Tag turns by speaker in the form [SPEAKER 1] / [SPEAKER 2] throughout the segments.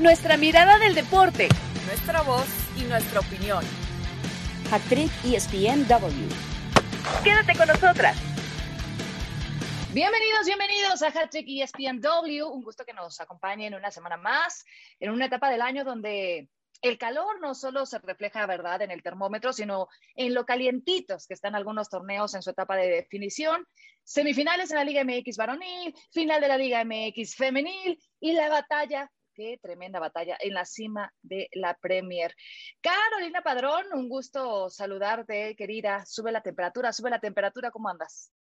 [SPEAKER 1] nuestra mirada del deporte,
[SPEAKER 2] nuestra voz y nuestra opinión.
[SPEAKER 3] Hattrick ESPNW.
[SPEAKER 1] Quédate con nosotras.
[SPEAKER 4] Bienvenidos, bienvenidos a Hattrick ESPNW. Un gusto que nos acompañen una semana más en una etapa del año donde el calor no solo se refleja, ¿verdad?, en el termómetro, sino en lo calientitos que están algunos torneos en su etapa de definición. Semifinales en la Liga MX varonil, final de la Liga MX femenil y la batalla tremenda batalla en la cima de la Premier. Carolina Padrón, un gusto saludarte, querida. Sube la temperatura, sube la temperatura, ¿cómo andas?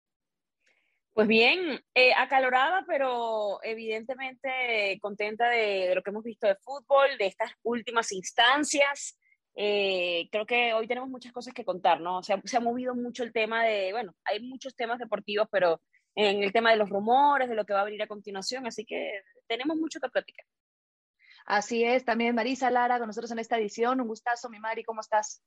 [SPEAKER 3] Pues bien, eh, acalorada, pero evidentemente contenta de, lo que hemos visto de fútbol, de estas últimas instancias. Eh, creo que hoy tenemos muchas cosas que contar, ¿no? Se ha, se ha movido mucho el tema de, bueno, hay muchos temas deportivos, pero en el tema de los rumores, de lo que va a venir a continuación, así que tenemos mucho que platicar.
[SPEAKER 4] Así es, también Marisa Lara con nosotros en esta edición. Un gustazo, mi Mari, ¿cómo estás?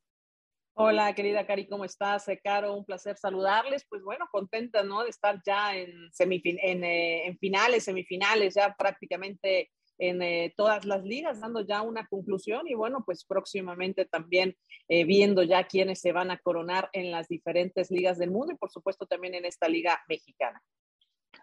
[SPEAKER 5] Hola, querida Cari, ¿cómo estás? Eh, Caro, un placer saludarles. Pues bueno, contenta, ¿no? De estar ya en, semifin en, eh, finales, semifinales, ya prácticamente en eh, todas las ligas, dando ya una conclusión y bueno, pues próximamente también viendo ya quiénes se van a coronar en las diferentes ligas del mundo y por supuesto también en esta liga mexicana.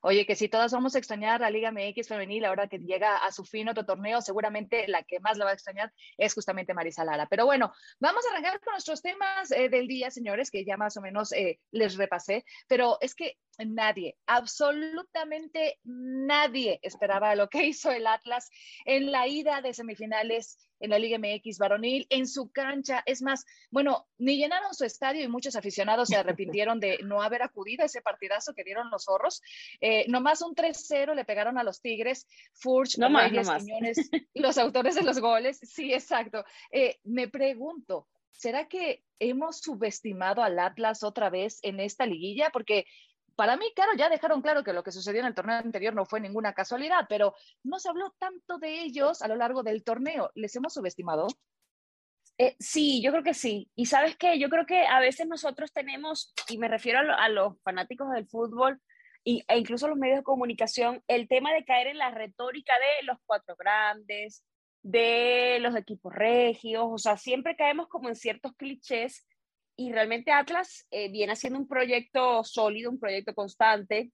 [SPEAKER 4] Oye, que si todas vamos a extrañar a Liga MX femenil ahora que llega a su fin otro torneo, seguramente la que más la va a extrañar es justamente Marisa Lara. Pero bueno, vamos a arrancar con nuestros temas eh, del día, señores, que ya más o menos eh, les repasé, pero es que nadie, absolutamente nadie esperaba lo que hizo el Atlas en la ida de semifinales en la Liga MX varonil, en su cancha. Es más, bueno, ni llenaron su estadio y muchos aficionados se arrepintieron de no haber acudido a ese partidazo que dieron los zorros. Eh, nomás un 3-0 le pegaron a los Tigres, Furch, no más, no más. los autores de los goles. Sí, exacto. Eh, me pregunto, ¿será que hemos subestimado al Atlas otra vez en esta liguilla? Porque para mí, claro, ya dejaron claro que lo que sucedió en el torneo anterior no fue ninguna casualidad, pero no se habló tanto de ellos a lo largo del torneo. ¿Les hemos subestimado?
[SPEAKER 3] Eh, sí, yo creo que sí. Y sabes qué, yo creo que a veces nosotros tenemos, y me refiero a, lo, a los fanáticos del fútbol y, e incluso los medios de comunicación, el tema de caer en la retórica de los cuatro grandes, de los equipos regios, o sea, siempre caemos como en ciertos clichés y realmente Atlas eh, viene haciendo un proyecto sólido, un proyecto constante,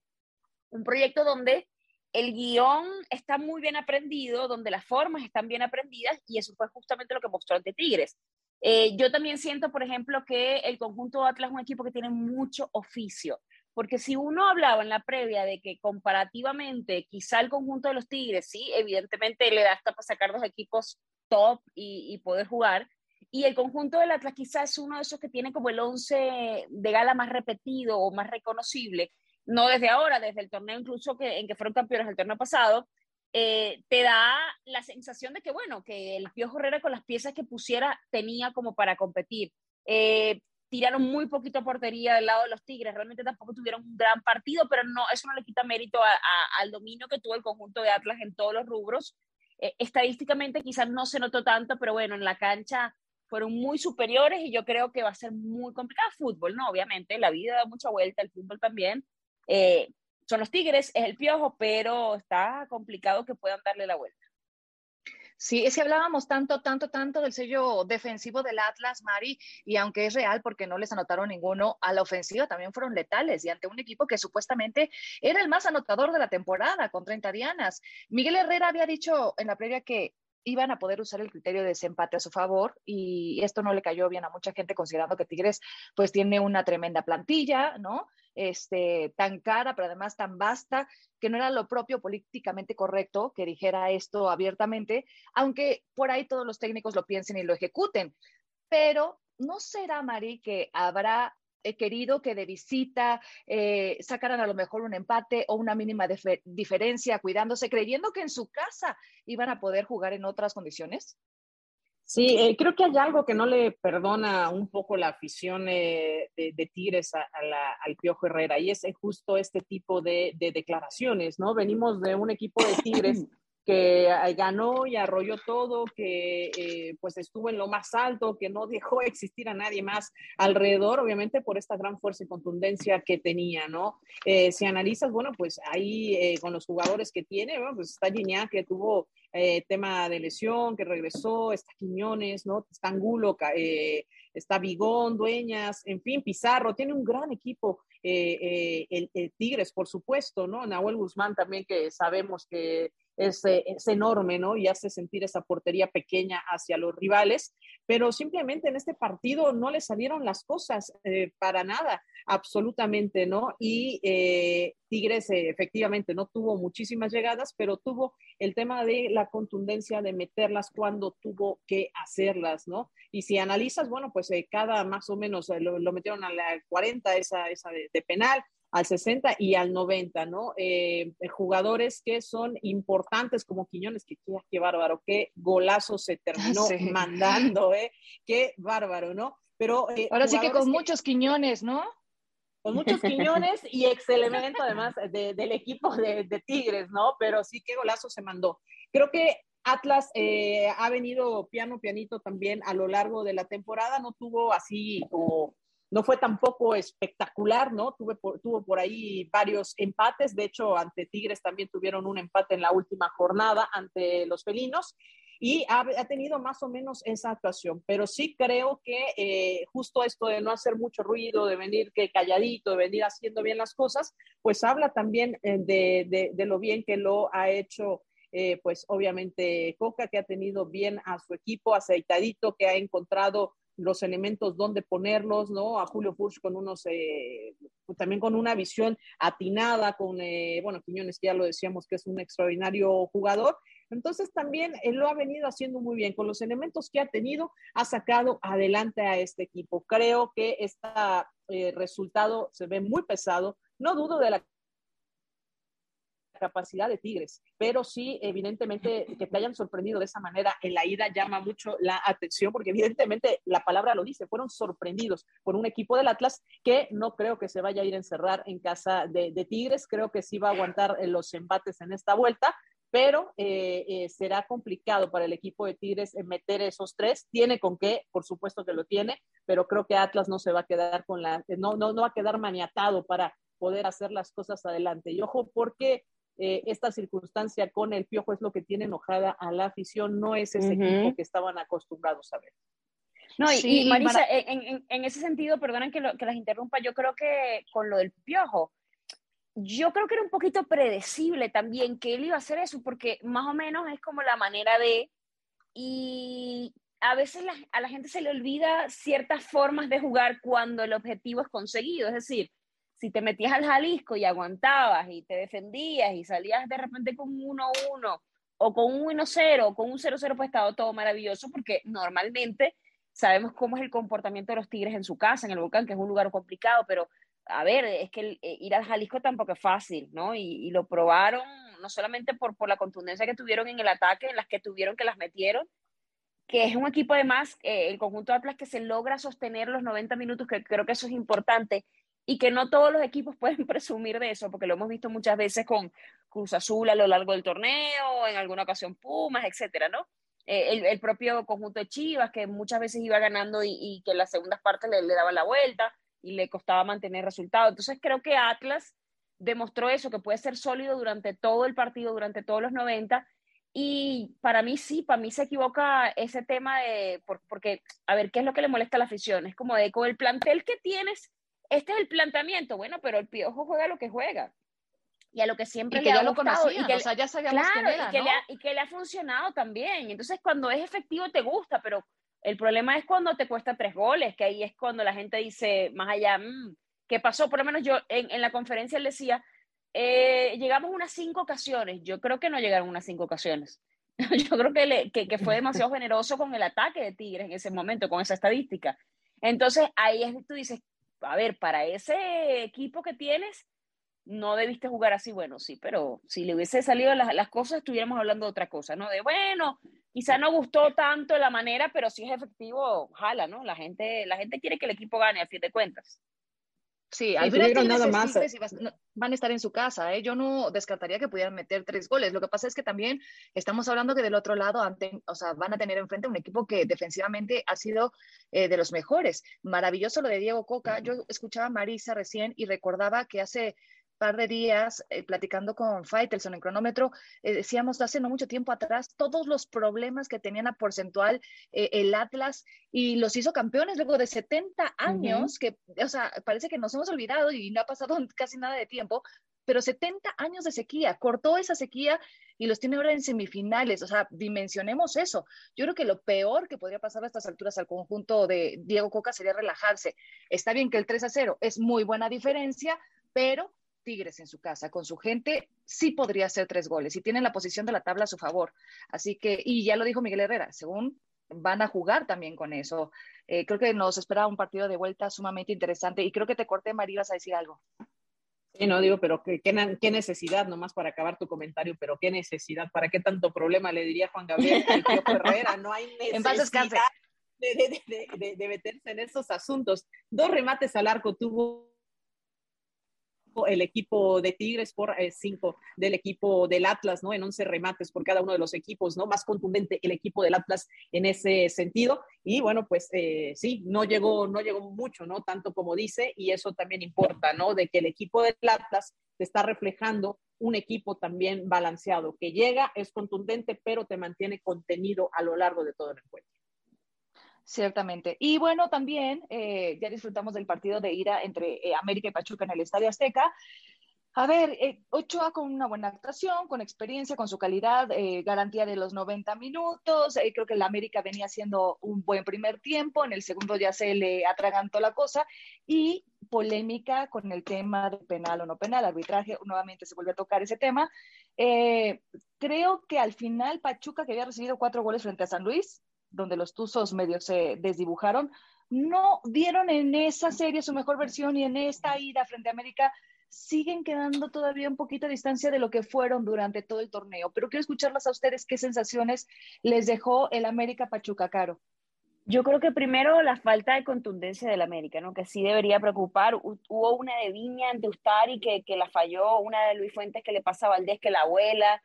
[SPEAKER 3] un proyecto donde el guion está muy bien aprendido, donde las formas están bien aprendidas y eso fue justamente lo que mostró ante Tigres. Eh, yo también siento, por ejemplo, que el conjunto de Atlas es un equipo que tiene mucho oficio, porque si uno hablaba en la previa de que comparativamente quizá el conjunto de los Tigres, sí, evidentemente le da hasta para sacar dos equipos top y, y poder jugar, y el conjunto del Atlas quizás es uno de esos que tiene como el 11 de gala más repetido o más reconocible, no desde ahora, desde el torneo incluso que, en que fueron campeones el torneo pasado, eh, te da la sensación de que, bueno, que el Pío Herrera con las piezas que pusiera tenía como para competir. Eh, tiraron muy poquito portería del lado de los Tigres, realmente tampoco tuvieron un gran partido, pero no, eso no le quita mérito a, a, al dominio que tuvo el conjunto de Atlas en todos los rubros. Eh, estadísticamente quizás no se notó tanto, pero bueno, en la cancha fueron muy superiores y yo creo que va a ser muy complicado. Fútbol, ¿no? Obviamente, la vida da mucha vuelta, el fútbol también. Eh, son los Tigres, es el piojo, pero está complicado que puedan darle la vuelta.
[SPEAKER 4] Sí, es que hablábamos tanto, tanto, tanto del sello defensivo del Atlas, Mari, y aunque es real porque no les anotaron ninguno, a la ofensiva también fueron letales y ante un equipo que supuestamente era el más anotador de la temporada con 30 dianas. Miguel Herrera había dicho en la previa que iban a poder usar el criterio de desempate a su favor y esto no le cayó bien a mucha gente considerando que Tigres pues tiene una tremenda plantilla, ¿no? Este, tan cara, pero además tan vasta, que no era lo propio políticamente correcto que dijera esto abiertamente, aunque por ahí todos los técnicos lo piensen y lo ejecuten. Pero ¿no será, Mari, que habrá he querido que de visita eh, sacaran a lo mejor un empate o una mínima diferencia, cuidándose, creyendo que en su casa iban a poder jugar en otras condiciones?
[SPEAKER 5] Sí, eh, creo que hay algo que no le perdona un poco la afición eh, de, de, Tigres a, a la, al Piojo Herrera y es justo este tipo de, de, declaraciones, ¿no? Venimos de un equipo de Tigres que eh, ganó y arrolló todo, que eh, pues estuvo en lo más alto, que no dejó existir a nadie más alrededor, obviamente por esta gran fuerza y contundencia que tenía, ¿no? Eh, si analizas, bueno, pues ahí con los jugadores que tiene, bueno, pues está Gignac que tuvo tema de lesión, que regresó, está Quiñones, ¿no? Está Angulo, está Bigón, Dueñas, en fin, Pizarro, tiene un gran equipo. el, el, Tigres, por supuesto, ¿no? Nahuel Guzmán también, que sabemos que es, enorme, ¿no? Y hace sentir esa portería pequeña hacia los rivales, pero simplemente en este partido no le salieron las cosas eh, para nada, absolutamente, ¿no? Y eh, Tigres eh, efectivamente no tuvo muchísimas llegadas, pero tuvo el tema de la contundencia de meterlas cuando tuvo que hacerlas, ¿no? Y si analizas, bueno, pues cada más o menos lo, metieron a la 40, esa, esa de penal, al 60 y al 90, ¿no? Eh, jugadores que son importantes como Quiñones, que qué, bárbaro, qué golazo se terminó mandando, ¿eh? Qué bárbaro, ¿no?
[SPEAKER 4] Pero eh, ahora sí que con muchos Quiñones, ¿no?
[SPEAKER 5] Con muchos Quiñones y excelente además del equipo de, de, Tigres, ¿no? Pero sí, qué golazo se mandó. Creo que Atlas eh, ha venido piano, pianito también a lo largo de la temporada, no tuvo así como no fue tampoco espectacular, ¿no? Tuve tuvo por ahí varios empates, de hecho, ante Tigres también tuvieron un empate en la última jornada ante los felinos y ha, tenido más o menos esa actuación, pero sí creo que eh, justo esto de no hacer mucho ruido, de venir que calladito, de venir haciendo bien las cosas, pues habla también eh, de, de, lo bien que lo ha hecho. Eh, pues obviamente Coca, que ha tenido bien a su equipo aceitadito, que ha encontrado los elementos, dónde ponerlos, ¿no? A Julio Furch con unos, eh, también con una visión atinada, con, eh, bueno, Quiñones ya lo decíamos que es un extraordinario jugador. Entonces también él lo ha venido haciendo muy bien. Con los elementos que ha tenido, ha sacado adelante a este equipo. Creo que este resultado se ve muy pesado. No dudo de la capacidad de Tigres, pero sí, evidentemente, que te hayan sorprendido de esa manera en la ida llama mucho la atención, porque evidentemente la palabra lo dice, fueron sorprendidos por un equipo del Atlas que no creo que se vaya a ir a encerrar en casa de, Tigres, creo que sí va a aguantar eh, los embates en esta vuelta, pero eh, eh, será complicado para el equipo de Tigres meter esos tres. Tiene con qué, por supuesto que lo tiene, pero creo que Atlas no se va a quedar con la, no, no, no va a quedar maniatado para poder hacer las cosas adelante. Y ojo, porque eh, esta circunstancia con el piojo es lo que tiene enojada a la afición, no es ese equipo que estaban acostumbrados a ver.
[SPEAKER 3] No, y, Marisa, en, ese sentido, perdonen que, que las interrumpa, yo creo que con lo del piojo, yo creo que era un poquito predecible también que él iba a hacer eso, porque más o menos es como la manera de, y a veces a la gente se le olvida ciertas formas de jugar cuando el objetivo es conseguido, es decir, si te metías al Jalisco y aguantabas y te defendías y salías de repente con un 1-1 o con un 1-0 o con un 0-0, pues estaba todo maravilloso porque normalmente sabemos cómo es el comportamiento de los Tigres en su casa, en el volcán, que es un lugar complicado, pero a ver, es que eh, ir al Jalisco tampoco es fácil, ¿no? Y, lo probaron no solamente por, por la contundencia que tuvieron en el ataque, en las que tuvieron que las metieron, que es un equipo además, eh, el conjunto de Atlas que se logra sostener los 90 minutos, que creo que eso es importante, y que no todos los equipos pueden presumir de eso, porque lo hemos visto muchas veces con Cruz Azul a lo largo del torneo, en alguna ocasión Pumas, etcétera, ¿no? Eh, el, propio conjunto de Chivas, que muchas veces iba ganando y, que en las segundas partes le, le daban la vuelta y le costaba mantener resultados. Entonces creo que Atlas demostró eso, que puede ser sólido durante todo el partido, durante todos los 90. Y para mí sí, para mí se equivoca ese tema de, porque, a ver, ¿qué es lo que le molesta a la afición? Es como de con el plantel que tienes, este es el planteamiento, bueno, pero el Piojo juega lo que juega y a lo que siempre
[SPEAKER 4] le
[SPEAKER 3] ha
[SPEAKER 4] lo gustado, y que, o sea, ya sabíamos
[SPEAKER 3] claro, y, que le ha, y que le ha funcionado también. Entonces, cuando es efectivo te gusta, pero el problema es cuando te cuesta tres goles, que ahí es cuando la gente dice, más allá, mm, ¿qué pasó? Por lo menos yo en, en la conferencia él decía, eh, llegamos unas cinco ocasiones. Yo creo que no llegaron unas cinco ocasiones. yo creo que, le, que, que fue demasiado generoso con el ataque de Tigres en ese momento, con esa estadística. Entonces, ahí es tú dices, a ver, para ese equipo que tienes, no debiste jugar así, bueno, sí, pero si le hubiese salido las, cosas, estuviéramos hablando de otra cosa, ¿no? De, bueno, quizá no gustó tanto la manera, pero si es efectivo, jala, ¿no? La gente, la gente quiere que el equipo gane, a fin de cuentas.
[SPEAKER 4] Sí, al final nada más. van a estar en su casa. ¿eh? Yo no descartaría que pudieran meter tres goles. Lo que pasa es que también estamos hablando que del otro lado o sea, van a tener enfrente un equipo que defensivamente ha sido eh, de los mejores. Maravilloso lo de Diego Coca. Yo escuchaba a Marisa recién y recordaba que hace par de días eh, platicando con Faitelson en cronómetro, eh, decíamos hace no mucho tiempo atrás todos los problemas que tenían a porcentual eh, el Atlas y los hizo campeones luego de 70 años, que, o sea, parece que nos hemos olvidado y no ha pasado casi nada de tiempo, pero 70 años de sequía, cortó esa sequía y los tiene ahora en semifinales, o sea, dimensionemos eso. Yo creo que lo peor que podría pasar a estas alturas al conjunto de Diego Coca sería relajarse. Está bien que el 3 a 0 es muy buena diferencia, pero Tigres en su casa, con su gente, sí podría hacer tres goles y tienen la posición de la tabla a su favor. Así que, y ya lo dijo Miguel Herrera, según van a jugar también con eso. Eh, creo que nos espera un partido de vuelta sumamente interesante y creo que te corté, María, vas a decir algo.
[SPEAKER 5] Sí, no digo, pero qué, qué, necesidad, nomás para acabar tu comentario, pero qué necesidad, para qué tanto problema le diría Juan Gabriel Herrera, no hay necesidad de, de, de meterse en esos asuntos. Dos remates al arco tuvo el equipo de Tigres por eh, cinco del equipo del Atlas, ¿no? En 11 remates por cada uno de los equipos, ¿no? Más contundente el equipo del Atlas en ese sentido. Y bueno, pues eh, sí, no llegó, no llegó mucho, ¿no? Tanto como dice, y eso también importa, ¿no? De que el equipo del Atlas te está reflejando un equipo también balanceado, que llega, es contundente, pero te mantiene contenido a lo largo de todo el encuentro.
[SPEAKER 4] Ciertamente. Y bueno, también eh, ya disfrutamos del partido de ira entre eh, América y Pachuca en el Estadio Azteca. A ver, eh, Ochoa con una buena actuación, con experiencia, con su calidad, garantía de los 90 minutos. creo que el América venía haciendo un buen primer tiempo, en el segundo ya se le atragantó la cosa y polémica con el tema de penal o no penal, arbitraje, nuevamente se vuelve a tocar ese tema. creo que al final Pachuca, que había recibido cuatro goles frente a San Luis, donde los Tuzos medio se desdibujaron, no dieron en esa serie su mejor versión y en esta ida frente a América siguen quedando todavía un poquito a distancia de lo que fueron durante todo el torneo. Pero quiero escucharlas a ustedes qué sensaciones les dejó el América Pachuca Caro.
[SPEAKER 3] Yo creo que primero la falta de contundencia del América, ¿no? que sí debería preocupar. Hubo una de Viña ante Ustari que, que la falló, una de Luis Fuentes que le pasa a Valdés que la abuela,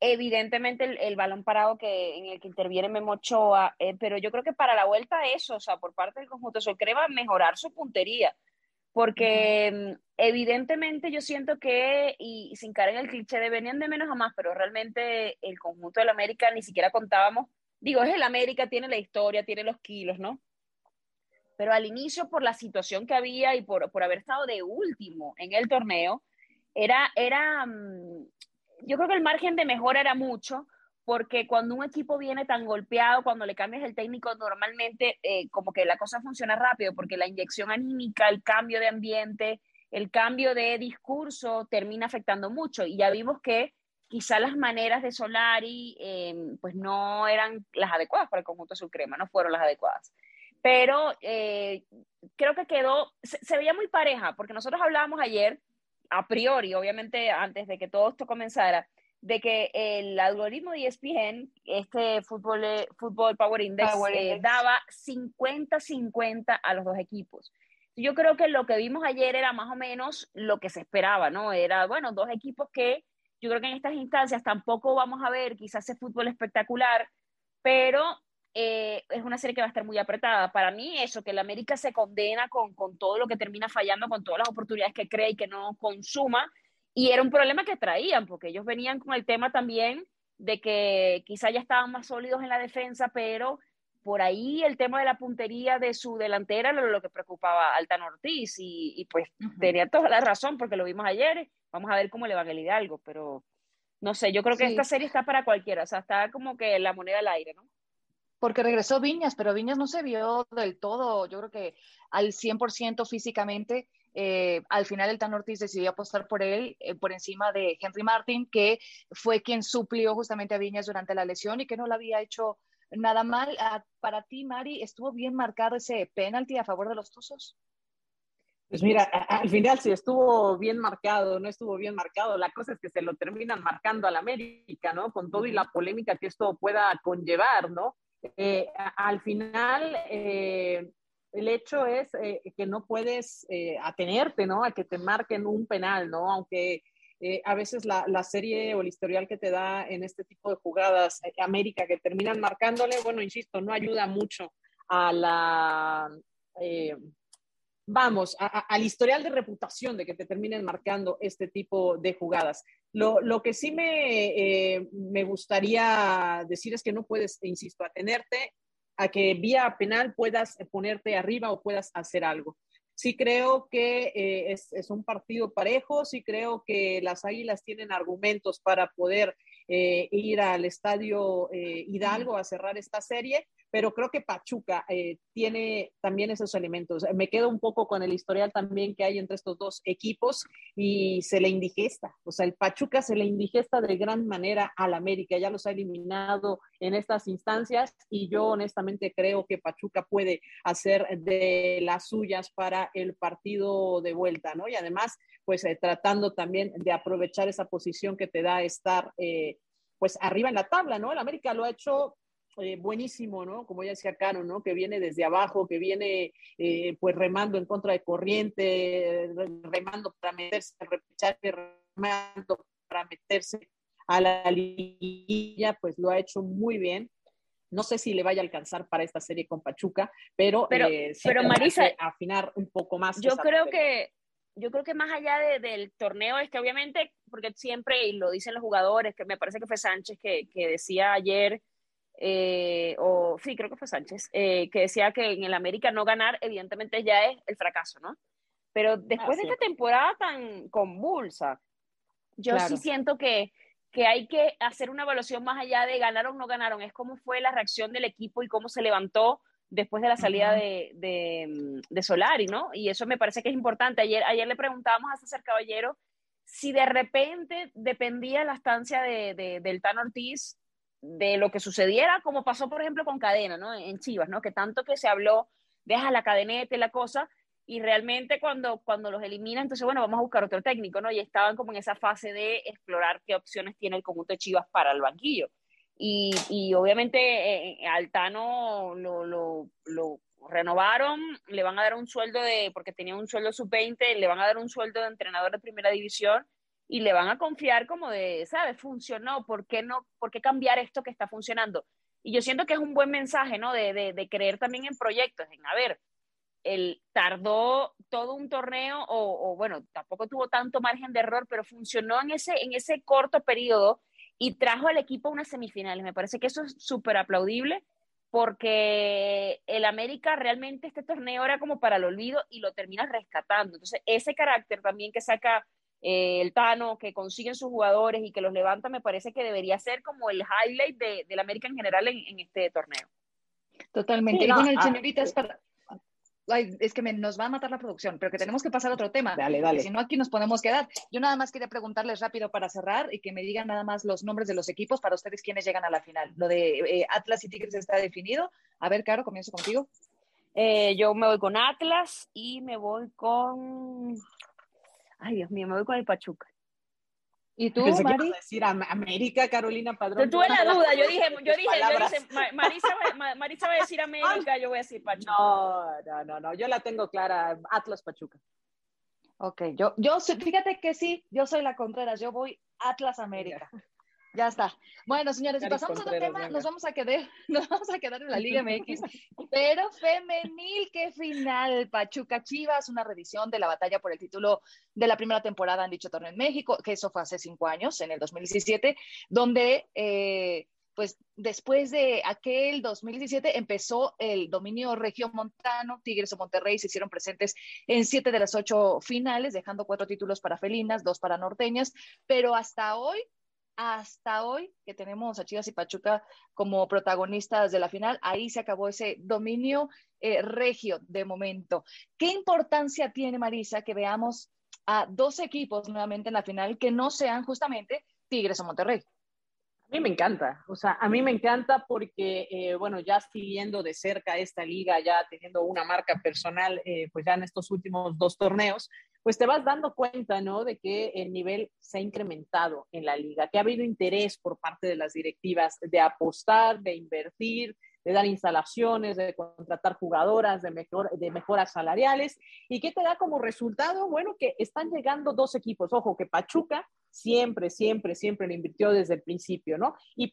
[SPEAKER 3] evidentemente el, balón parado que, en el que interviene Memo Ochoa, eh, pero yo creo que para la vuelta eso, o sea, por parte del conjunto Solcre va a mejorar su puntería, porque mm, evidentemente yo siento que, y, sin caer en el cliché de venían de menos a más, pero realmente el conjunto del América ni siquiera contábamos, digo, es el América, tiene la historia, tiene los kilos, ¿no? Pero al inicio, por la situación que había y por, por haber estado de último en el torneo, era, era, mm, yo creo que el margen de mejora era mucho, porque cuando un equipo viene tan golpeado, cuando le cambias el técnico, normalmente eh, como que la cosa funciona rápido, porque la inyección anímica, el cambio de ambiente, el cambio de discurso termina afectando mucho. Y ya vimos que quizá las maneras de Solari eh, pues no eran las adecuadas para el conjunto Sucrema, no fueron las adecuadas. Pero eh, creo que quedó, se, se veía muy pareja, porque nosotros hablábamos ayer a priori, obviamente antes de que todo esto comenzara, de que el algoritmo de ESPN, este fútbol, fútbol Power Index, eh, daba 50-50 a los dos equipos. Yo creo que lo que vimos ayer era más o menos lo que se esperaba, ¿no? Era, bueno, dos equipos que yo creo que en estas instancias tampoco vamos a ver quizás ese fútbol espectacular, pero eh, es una serie que va a estar muy apretada. Para mí eso, que el América se condena con, con, todo lo que termina fallando, con todas las oportunidades que cree y que no consuma, y era un problema que traían, porque ellos venían con el tema también de que quizá ya estaban más sólidos en la defensa, pero por ahí el tema de la puntería de su delantera era lo que preocupaba a Altan Ortiz, y, pues tenía toda la razón, porque lo vimos ayer, vamos a ver cómo le va a el algo, pero no sé, yo creo que esta serie está para cualquiera, o sea, está como que la moneda al aire, ¿no?
[SPEAKER 4] Porque regresó Viñas, pero Viñas no se vio del todo, yo creo que al 100% físicamente. Eh, al final el Tan Ortiz decidió apostar por él eh, por encima de Henry Martin, que fue quien suplió justamente a Viñas durante la lesión y que no lo había hecho nada mal. Ah, para ti, Mari, ¿estuvo bien marcado ese penalti a favor de los Tuzos?
[SPEAKER 5] Pues mira, al final sí estuvo bien marcado, no estuvo bien marcado. La cosa es que se lo terminan marcando al América, ¿no? Con todo y la polémica que esto pueda conllevar, ¿no? Eh, al final, eh, el hecho es eh, que no puedes atenerte, ¿no? A que te marquen un penal, ¿no? Aunque a veces la, serie o el historial que te da en este tipo de jugadas, América, que terminan marcándole, bueno, insisto, no ayuda mucho a la, vamos, al historial de reputación de que te terminen marcando este tipo de jugadas. Lo, que sí me, me gustaría decir es que no puedes, insisto, atenerte a que vía penal puedas ponerte arriba o puedas hacer algo. Sí creo que eh, es, un partido parejo, sí creo que las Águilas tienen argumentos para poder eh, ir al estadio eh, Hidalgo a cerrar esta serie, pero creo que Pachuca eh, tiene también esos elementos. Me quedo un poco con el historial también que hay entre estos dos equipos y se le indigesta, o sea, el Pachuca se le indigesta de gran manera al América, ya los ha eliminado en estas instancias y yo honestamente creo que Pachuca puede hacer de las suyas para el partido de vuelta, ¿no? Y además, pues eh, tratando también de aprovechar esa posición que te da estar, eh, pues arriba en la tabla, ¿no? El América lo ha hecho eh, buenísimo, ¿no? Como ya decía Caro, ¿no? Que viene desde abajo, que viene eh, pues remando en contra de corriente, remando para meterse al repechaje, remando para meterse a la liguilla, pues lo ha hecho muy bien. No sé si le vaya a alcanzar para esta serie con Pachuca, pero,
[SPEAKER 3] pero,
[SPEAKER 5] eh,
[SPEAKER 3] pero Marisa,
[SPEAKER 5] afinar un poco más.
[SPEAKER 3] Yo creo que yo creo que más allá de, del torneo es que obviamente, porque siempre, y lo dicen los jugadores, que me parece que fue Sánchez que, que decía ayer, eh, o sí, creo que fue Sánchez, eh, que decía que en el América no ganar, evidentemente ya es el fracaso, ¿no? Pero después de esta temporada tan convulsa, yo sí siento que, que hay que hacer una evaluación más allá de ganaron o no ganaron, es cómo fue la reacción del equipo y cómo se levantó después de la salida de, de, de, Solari, ¿no? Y eso me parece que es importante. Ayer, ayer le preguntábamos a César Caballero si de repente dependía la estancia de, de, del Tan Ortiz de lo que sucediera, como pasó, por ejemplo, con Cadena, ¿no? En Chivas, ¿no? Que tanto que se habló, deja la cadeneta la cosa, y realmente cuando, cuando los eliminan, entonces, bueno, vamos a buscar otro técnico, ¿no? Y estaban como en esa fase de explorar qué opciones tiene el conjunto de Chivas para el banquillo. Y, y obviamente eh, Altano lo, lo, lo, renovaron, le van a dar un sueldo de, porque tenía un sueldo sub-20, le van a dar un sueldo de entrenador de primera división, y le van a confiar como de, ¿sabes? Funcionó, ¿por qué no? ¿Por qué cambiar esto que está funcionando? Y yo siento que es un buen mensaje, ¿no? De, de, creer también en proyectos, en, a ver, él tardó todo un torneo o, o, bueno, tampoco tuvo tanto margen de error, pero funcionó en ese, en ese corto periodo y trajo al equipo a unas semifinales. Me parece que eso es súper aplaudible porque el América realmente este torneo era como para el olvido y lo termina rescatando. Entonces, ese carácter también que saca eh, el Tano, que consiguen sus jugadores y que los levanta, me parece que debería ser como el highlight de, del América en general en, en, este torneo.
[SPEAKER 4] Totalmente. Sí, no, y bueno, el ah, es para... Ay, es que me, nos va a matar la producción, pero que tenemos que pasar a otro tema.
[SPEAKER 5] Dale, dale.
[SPEAKER 4] Si no, aquí nos podemos quedar. Yo nada más quería preguntarles rápido para cerrar y que me digan nada más los nombres de los equipos para ustedes quienes llegan a la final. Lo de eh, Atlas y Tigres está definido. A ver, Caro, comienzo contigo.
[SPEAKER 3] Eh, yo me voy con Atlas y me voy con Ay, Dios mío, me voy con el Pachuca.
[SPEAKER 4] ¿Y tú, Pensé Mari?
[SPEAKER 5] Que decir América, Carolina Padrón.
[SPEAKER 3] Tuve la duda, yo dije, yo dije, yo dije Marisa, Marisa va a decir América, yo voy a decir Pachuca.
[SPEAKER 5] No, no, no, no, yo la tengo clara, Atlas Pachuca.
[SPEAKER 4] Ok, yo, yo, fíjate que sí, yo soy la Contreras, yo voy Atlas América. Ya está. Bueno, señores, si pasamos a otro tema, nos vamos a quedar, nos vamos a quedar en la Liga MX, pero femenil, qué final. Pachuca Chivas, una revisión de la batalla por el título de la primera temporada en dicho torneo en México, que eso fue hace cinco años, en el 2017, donde eh, pues después de aquel 2017 empezó el dominio regiomontano, Tigres o Monterrey se hicieron presentes en siete de las ocho finales, dejando cuatro títulos para felinas, dos para norteñas, pero hasta hoy hasta hoy que tenemos a Chivas y Pachuca como protagonistas de la final, ahí se acabó ese dominio eh, regio de momento. ¿Qué importancia tiene, Marisa, que veamos a dos equipos nuevamente en la final que no sean justamente Tigres o Monterrey?
[SPEAKER 5] A mí me encanta, o sea, a mí me encanta porque, eh, bueno, ya siguiendo de cerca esta liga, ya teniendo una marca personal, eh, pues ya en estos últimos dos torneos, pues te vas dando cuenta, ¿no? De que el nivel se ha incrementado en la liga, que ha habido interés por parte de las directivas de apostar, de invertir, de dar instalaciones, de contratar jugadoras, de, mejor, de mejoras salariales. ¿Y qué te da como resultado? Bueno, que están llegando dos equipos. Ojo, que Pachuca siempre, siempre, siempre le invirtió desde el principio, ¿no? Y,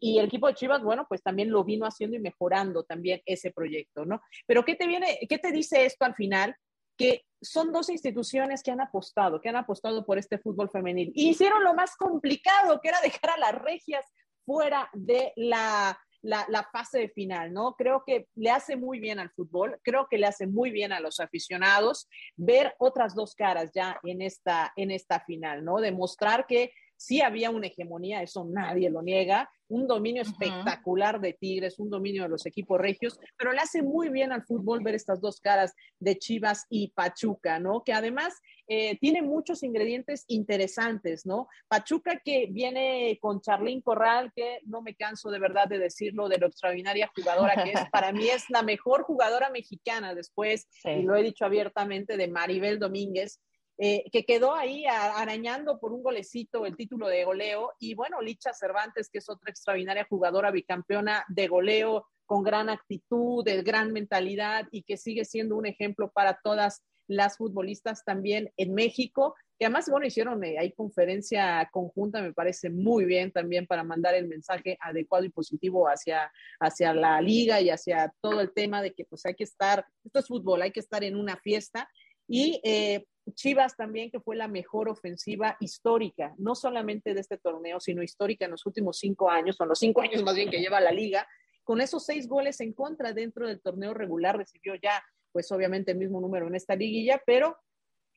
[SPEAKER 5] y, el equipo de Chivas, bueno, pues también lo vino haciendo y mejorando también ese proyecto, ¿no? Pero ¿qué te viene, qué te dice esto al final? Que son dos instituciones que han apostado, que han apostado por este fútbol femenil. Y hicieron lo más complicado, que era dejar a las regias fuera de la, la, fase final, ¿no? Creo que le hace muy bien al fútbol, creo que le hace muy bien a los aficionados ver otras dos caras ya en esta, en esta final, ¿no? Demostrar que sí había una hegemonía, eso nadie lo niega, un dominio espectacular de Tigres, un dominio de los equipos regios, pero le hace muy bien al fútbol ver estas dos caras de Chivas y Pachuca, ¿no? Que además eh, tiene muchos ingredientes interesantes, ¿no? Pachuca que viene con Charlín Corral, que no me canso de verdad de decirlo, de lo extraordinaria jugadora que es, para mí es la mejor jugadora mexicana después, y lo he dicho abiertamente, de Maribel Domínguez, eh, que quedó ahí arañando por un golecito el título de goleo. Y bueno, Licha Cervantes, que es otra extraordinaria jugadora bicampeona de goleo, con gran actitud, de gran mentalidad y que sigue siendo un ejemplo para todas las futbolistas también en México, que además, bueno, hicieron eh, ahí conferencia conjunta, me parece muy bien también para mandar el mensaje adecuado y positivo hacia, hacia la liga y hacia todo el tema de que pues hay que estar, esto es fútbol, hay que estar en una fiesta y eh, Chivas también, que fue la mejor ofensiva histórica, no solamente de este torneo, sino histórica en los últimos cinco años, son los cinco años más bien que lleva la liga, con esos seis goles en contra dentro del torneo regular, recibió ya, pues obviamente el mismo número en esta liguilla, pero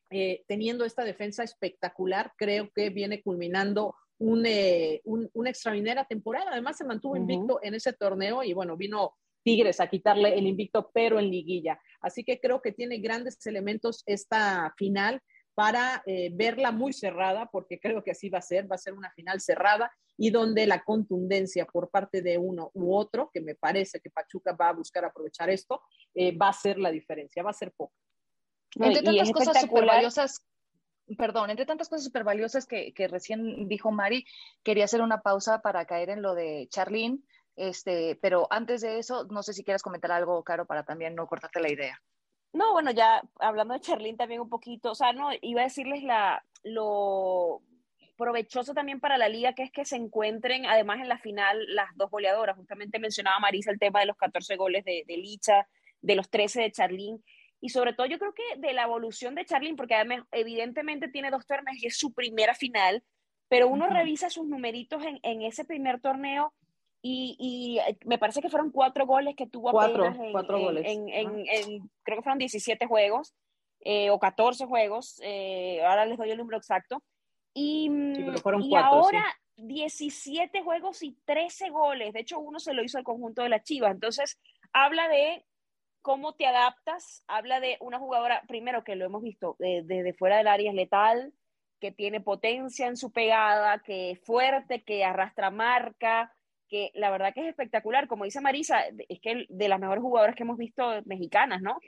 [SPEAKER 5] eh, teniendo esta defensa espectacular, creo que viene culminando eh, una extraordinaria temporada. Además, se mantuvo invicto en ese torneo y bueno, vino Tigres a quitarle el invicto, pero en liguilla. Así que creo que tiene grandes elementos esta final para eh, verla muy cerrada, porque creo que así va a ser, va a ser una final cerrada y donde la contundencia por parte de uno u otro, que me parece que Pachuca va a buscar aprovechar esto, eh, va a ser la diferencia, va a ser poco.
[SPEAKER 4] entre tantas cosas súper valiosas, perdón, entre tantas cosas súper valiosas que, que, recién dijo Mari, quería hacer una pausa para caer en lo de Charlene este, pero antes de eso, no sé si quieres comentar algo, Caro, para también no cortarte la idea.
[SPEAKER 3] No, bueno, ya hablando de Charlín también un poquito, o sea, no, iba a decirles la, lo provechoso también para la liga, que es que se encuentren además en la final las dos goleadoras. Justamente mencionaba Marisa el tema de los 14 goles de, de Licha, de los 13 de Charlín. Y sobre todo yo creo que de la evolución de Charlín, porque además evidentemente tiene dos torneos y es su primera final, pero uno revisa sus numeritos en, en ese primer torneo y, eh, me parece que fueron cuatro goles que tuvo
[SPEAKER 5] cuatro,
[SPEAKER 3] en,
[SPEAKER 5] cuatro goles.
[SPEAKER 3] En, creo que fueron 17 juegos eh, o 14 juegos, eh, ahora les doy el número exacto. Y, mm, y ahora 17 juegos y 13 goles, de hecho uno se lo hizo al conjunto de la Chivas, entonces habla de cómo te adaptas, habla de una jugadora, primero que lo hemos visto desde fuera del área es letal, que tiene potencia en su pegada, que es fuerte, que arrastra marca, que la verdad que es espectacular. Como dice Marisa, es que de las mejores jugadoras que hemos visto mexicanas, ¿no?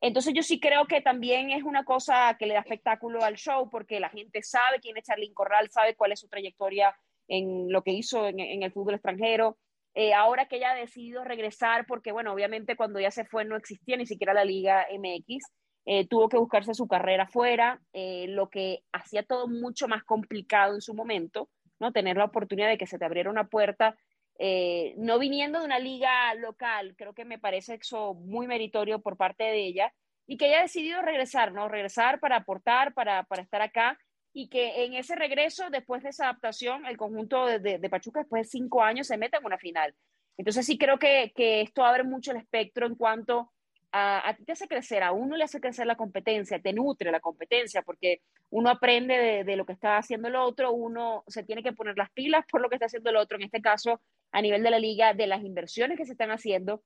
[SPEAKER 3] Entonces yo sí creo que también es una cosa que le da espectáculo al show porque la gente sabe quién es Charlyn Corral, sabe cuál es su trayectoria en lo que hizo en, el fútbol extranjero. Eh, ahora que ella ha decidido regresar, porque bueno, obviamente cuando ya se fue no existía ni siquiera la Liga MX, eh, tuvo que buscarse su carrera fuera, eh, lo que hacía todo mucho más complicado en su momento, ¿no? Tener la oportunidad de que se te abriera una puerta eh, no viniendo de una liga local, creo que me parece eso muy meritorio por parte de ella y que haya decidido regresar, ¿no? Regresar para aportar, para, estar acá y que en ese regreso, después de esa adaptación, el conjunto de, Pachuca, después de cinco años, se meta en una final. Entonces sí creo que, esto abre mucho el espectro en cuanto a, a, ti te hace crecer, a uno le hace crecer la competencia, te nutre la competencia, porque uno aprende de, de, lo que está haciendo el otro, uno se tiene que poner las pilas por lo que está haciendo el otro, en este caso a nivel de la liga, de las inversiones que se están haciendo.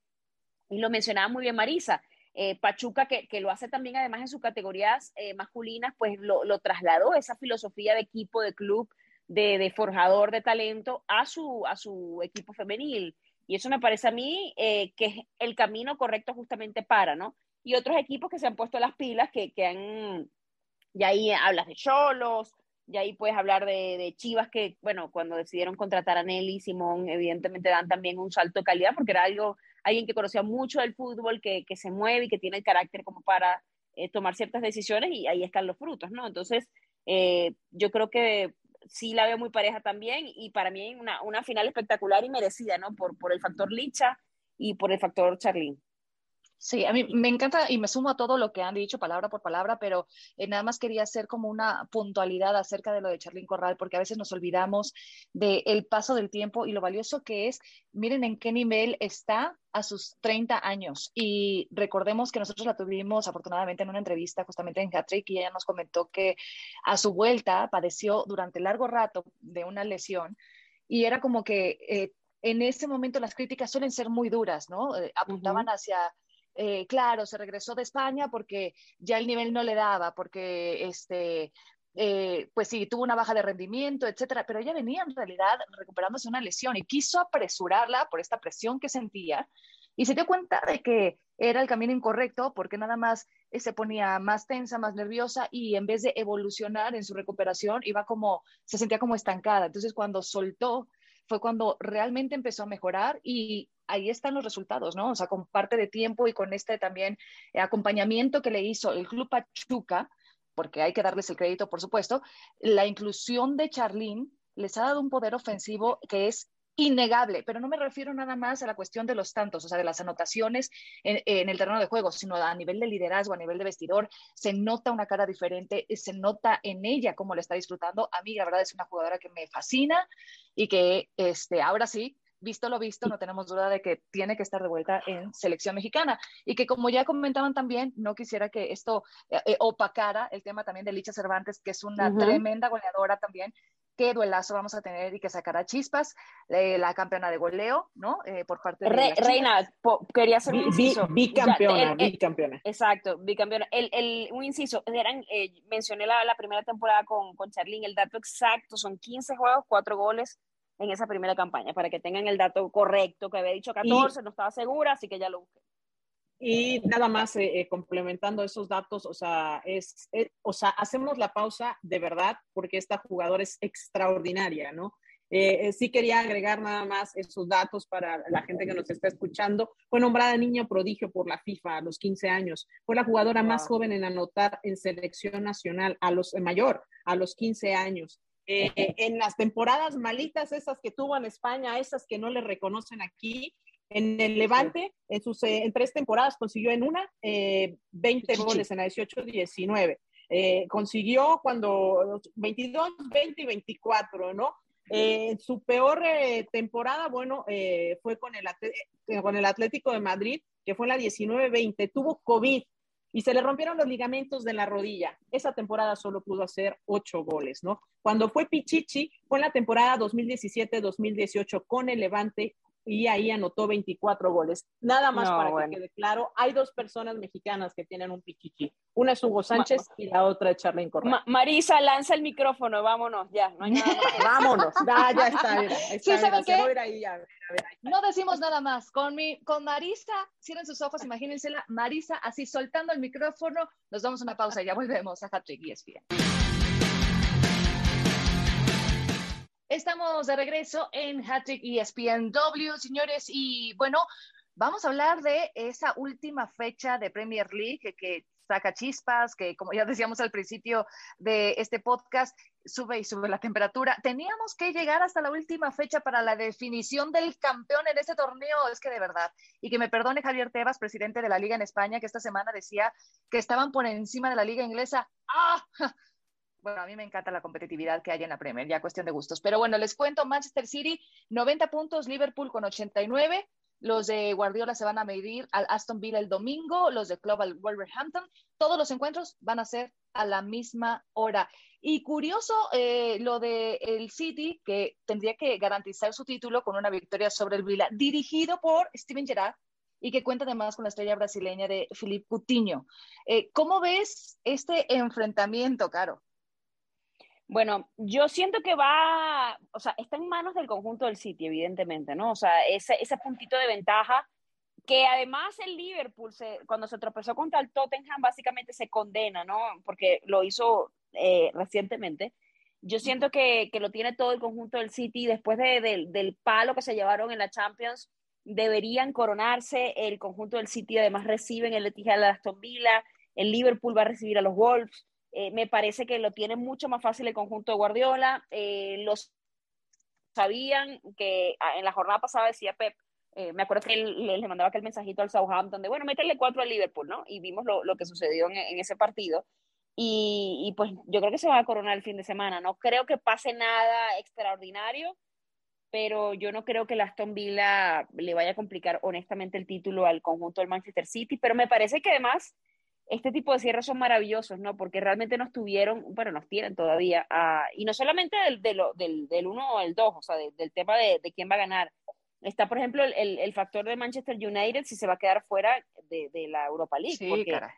[SPEAKER 3] Y lo mencionaba muy bien Marisa, eh, Pachuca, que, que, lo hace también además en sus categorías eh, masculinas, pues lo, lo, trasladó esa filosofía de equipo, de club, de, forjador de talento a su, a su equipo femenil. Y eso me parece a mí eh, que es el camino correcto justamente para, ¿no? Y otros equipos que se han puesto las pilas, que, que han, y ahí hablas de Cholos, Ya ahí puedes hablar de, Chivas que, bueno, cuando decidieron contratar a Nelly Simón, evidentemente dan también un salto de calidad porque era algo, alguien que conocía mucho del fútbol, que, que se mueve y que tiene el carácter como para eh, tomar ciertas decisiones y ahí están los frutos, ¿no? Entonces, eh, yo creo que sí la veo muy pareja también y para mí una, una final espectacular y merecida, ¿no? Por, por el factor Licha y por el factor Charlín.
[SPEAKER 4] Sí, a mí me encanta y me sumo a todo lo que han dicho palabra por palabra, pero eh, nada más quería hacer como una puntualidad acerca de lo de Charlín Corral, porque a veces nos olvidamos del paso del tiempo y lo valioso que es. Miren en qué nivel está a sus 30 años. Y recordemos que nosotros la tuvimos afortunadamente en una entrevista justamente en Hattrick y ella nos comentó que a su vuelta padeció durante largo rato de una lesión y era como que... Eh, en ese momento las críticas suelen ser muy duras, ¿no? Eh, apuntaban hacia eh, claro, se regresó de España porque ya el nivel no le daba, porque este, eh, pues sí, tuvo una baja de rendimiento, etcétera, pero ella venía en realidad recuperándose una lesión y quiso apresurarla por esta presión que sentía y se dio cuenta de que era el camino incorrecto porque nada más eh, se ponía más tensa, más nerviosa y en vez de evolucionar en su recuperación iba como, se sentía como estancada. Entonces cuando soltó fue cuando realmente empezó a mejorar y ahí están los resultados, ¿no? O sea, con parte de tiempo y con este también eh, acompañamiento que le hizo el Club Pachuca, porque hay que darles el crédito, por supuesto, la inclusión de Charlín les ha dado un poder ofensivo que es innegable, pero no me refiero nada más a la cuestión de los tantos, o sea, de las anotaciones en, el terreno de juego, sino a nivel de liderazgo, a nivel de vestidor, se nota una cara diferente, se nota en ella cómo le está disfrutando. A mí, la verdad, es una jugadora que me fascina y que este, ahora sí, visto lo visto, no tenemos duda de que tiene que estar de vuelta en selección mexicana. Y que como ya comentaban también, no quisiera que esto eh, eh, opacara el tema también de Licha Cervantes, que es una tremenda goleadora también, qué duelazo vamos a tener y que sacará chispas eh, la campeona de goleo, ¿no? por parte de
[SPEAKER 3] Reina, quería hacer un inciso.
[SPEAKER 5] Bicampeona, bicampeona.
[SPEAKER 3] Exacto, bicampeona. El, el, un inciso, eran, mencioné la, la, primera temporada con, con Charlene, el dato exacto, son 15 juegos, 4 goles, en esa primera campaña, para que tengan el dato correcto, que había dicho 14, no estaba segura, así que ya lo busqué.
[SPEAKER 5] Y nada más eh, eh, complementando esos datos, o sea, es, o sea, hacemos la pausa de verdad porque esta jugadora es extraordinaria, ¿no? Eh, sí quería agregar nada más esos datos para la gente que nos está escuchando. Fue nombrada niño prodigio por la FIFA a los 15 años. Fue la jugadora más joven en anotar en selección nacional a los mayor, a los 15 años. Eh, en las temporadas malitas, esas que tuvo en España, esas que no le reconocen aquí, en el Levante, en sus eh, en tres temporadas consiguió en una 20 eh, goles en la 18-19. consiguió cuando 22, 20 y 24, ¿no? En su peor temporada, bueno, fue con el, con el Atlético de Madrid, que fue en la 19-20. Tuvo COVID, y se le rompieron los ligamentos de la rodilla. Esa temporada solo pudo hacer ocho goles, ¿no? Cuando fue Pichichi, fue en la temporada 2017-2018 con el Levante y ahí anotó 24 goles. Nada más para que quede claro, hay dos personas mexicanas que tienen un Pichichi. Una es Hugo Sánchez y la otra es Charlene Correa.
[SPEAKER 3] Marisa, lanza el micrófono, vámonos, ya, no hay nada
[SPEAKER 5] vámonos, ya, ya está.
[SPEAKER 4] No decimos nada más. Con, mi, con Marisa, cierren sus ojos, imagínensela, Marisa así soltando el micrófono. Nos damos una pausa y ya volvemos a Hattrick ESPN. Estamos de regreso en Hattrick ESPNW, señores, y bueno, vamos a hablar de esa última fecha de Premier League que, que saca chispas, que como ya decíamos al principio de este podcast, sube y sube la temperatura. Teníamos que llegar hasta la última fecha para la definición del campeón en este torneo, es que de verdad. Y que me perdone Javier Tebas, presidente de la Liga en España, que esta semana decía que estaban por encima de la Liga inglesa. ¡Ah! A mí me encanta la competitividad que hay en la Premier, ya cuestión de gustos. Pero bueno, les cuento, Manchester City, 90 puntos, Liverpool con 89, los de Guardiola se van a medir al Aston Villa el domingo, los de Club al Wolverhampton. Todos los encuentros van a ser a la misma hora. Y curioso eh, lo de el City, que tendría que garantizar su título con una victoria sobre el Villa, dirigido por Steven Gerrard y que cuenta además con la estrella brasileña de Filipe Coutinho. Eh, ¿Cómo ves este enfrentamiento, Caro?
[SPEAKER 3] Bueno, yo siento que va, o sea, está en manos del conjunto del City, evidentemente, ¿no? O sea, ese, puntito de ventaja que además el Liverpool, se, cuando se tropezó contra el Tottenham, básicamente se condena, ¿no? Porque lo hizo eh, recientemente. Yo siento que, que lo tiene todo el conjunto del City después de, del palo que se llevaron en la Champions. Deberían coronarse. El conjunto del City además reciben el Etihad de Aston Villa. El Liverpool va a recibir a los Wolves. Eh, me parece que lo tiene mucho más fácil el conjunto de Guardiola. Eh, los sabían que ah, en la jornada pasada decía Pep, eh, me acuerdo que él, le mandaba aquel mensajito al Southampton de, bueno, métele cuatro al Liverpool, ¿no? Y vimos lo, lo que sucedió en, ese partido. Y, y, pues yo creo que se va a coronar el fin de semana. No creo que pase nada extraordinario, pero yo no creo que el Aston Villa le vaya a complicar honestamente el título al conjunto del Manchester City, pero me parece que además este tipo de cierres son maravillosos, ¿no? Porque realmente nos tuvieron, bueno, nos tienen todavía, uh, y no solamente del, del, del, del uno o el dos, o sea, de, del tema de, de, quién va a ganar. Está, por ejemplo, el, el, factor de Manchester United si se va a quedar fuera de, de la Europa League, sí, porque a,